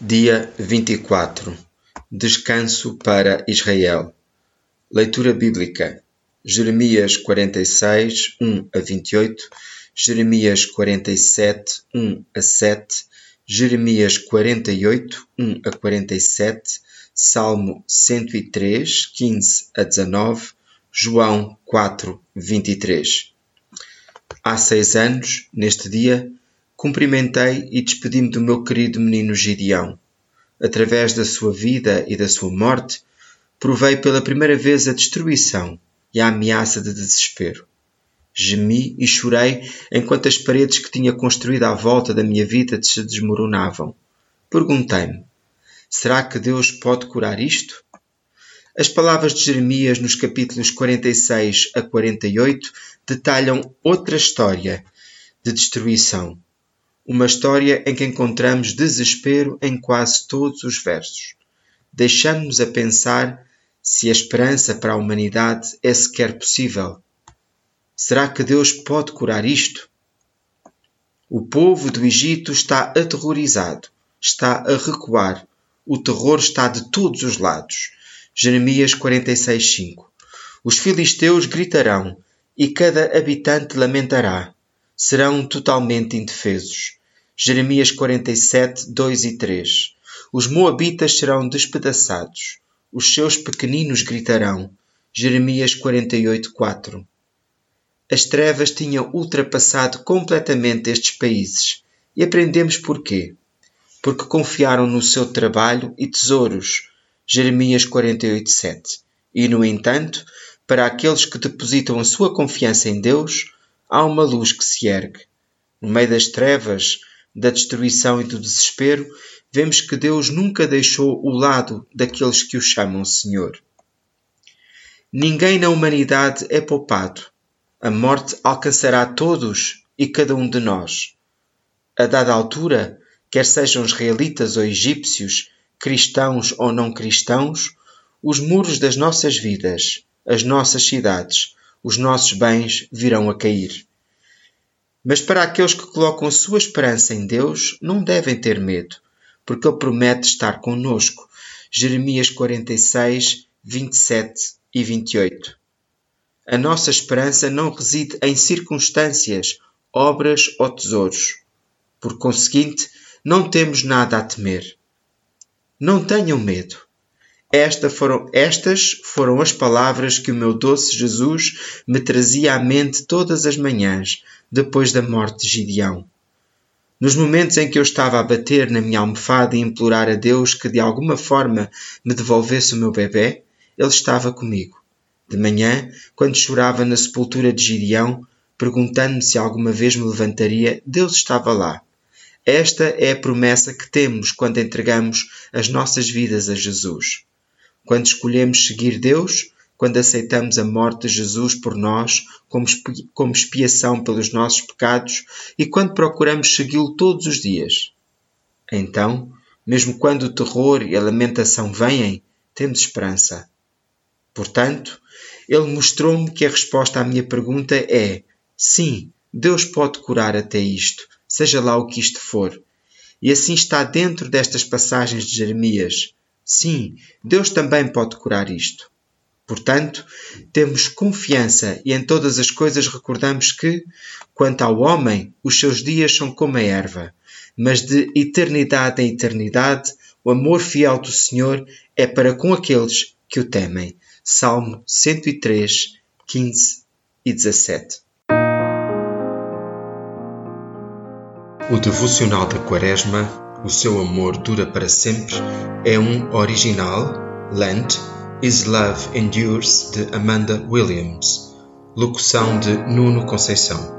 Dia 24 Descanso para Israel. Leitura Bíblica. Jeremias 46, 1 a 28 Jeremias 47, 1 a 7 Jeremias 48, 1 a 47 Salmo 103, 15 a 19 João 4, 23 Há seis anos, neste dia, Cumprimentei e despedi-me do meu querido menino Gideão. Através da sua vida e da sua morte, provei pela primeira vez a destruição e a ameaça de desespero. Gemi e chorei enquanto as paredes que tinha construído à volta da minha vida se desmoronavam. Perguntei-me: será que Deus pode curar isto? As palavras de Jeremias nos capítulos 46 a 48 detalham outra história de destruição uma história em que encontramos desespero em quase todos os versos, deixando-nos a pensar se a esperança para a humanidade é sequer possível. Será que Deus pode curar isto? O povo do Egito está aterrorizado, está a recuar, o terror está de todos os lados. Jeremias 46:5. Os filisteus gritarão e cada habitante lamentará. Serão totalmente indefesos. Jeremias 47, 2 e 3. Os moabitas serão despedaçados, os seus pequeninos gritarão. Jeremias 48, 4. As trevas tinham ultrapassado completamente estes países. E aprendemos porquê. Porque confiaram no seu trabalho e tesouros. Jeremias 48, 7. E, no entanto, para aqueles que depositam a sua confiança em Deus, há uma luz que se ergue. No meio das trevas, da destruição e do desespero, vemos que Deus nunca deixou o lado daqueles que o chamam Senhor. Ninguém na humanidade é poupado. A morte alcançará todos e cada um de nós. A dada altura, quer sejam israelitas ou egípcios, cristãos ou não cristãos, os muros das nossas vidas, as nossas cidades, os nossos bens virão a cair. Mas para aqueles que colocam sua esperança em Deus, não devem ter medo, porque Ele promete estar conosco. Jeremias 46, 27 e 28. A nossa esperança não reside em circunstâncias, obras ou tesouros. Por conseguinte, não temos nada a temer. Não tenham medo. Esta foram, estas foram as palavras que o meu doce Jesus me trazia à mente todas as manhãs, depois da morte de Gideão. Nos momentos em que eu estava a bater na minha almofada e implorar a Deus que de alguma forma me devolvesse o meu bebê, ele estava comigo. De manhã, quando chorava na sepultura de Gideão, perguntando-me se alguma vez me levantaria, Deus estava lá. Esta é a promessa que temos quando entregamos as nossas vidas a Jesus. Quando escolhemos seguir Deus, quando aceitamos a morte de Jesus por nós como expiação pelos nossos pecados e quando procuramos segui-lo todos os dias. Então, mesmo quando o terror e a lamentação vêm, temos esperança. Portanto, ele mostrou-me que a resposta à minha pergunta é: sim, Deus pode curar até isto, seja lá o que isto for. E assim está dentro destas passagens de Jeremias. Sim, Deus também pode curar isto. Portanto, temos confiança e em todas as coisas recordamos que, quanto ao homem, os seus dias são como a erva, mas de eternidade em eternidade, o amor fiel do Senhor é para com aqueles que o temem. Salmo 103, 15 e 17. O devocional da Quaresma o Seu Amor Dura para Sempre é um original, Lent, Is Love Endures, de Amanda Williams. Locução de Nuno Conceição.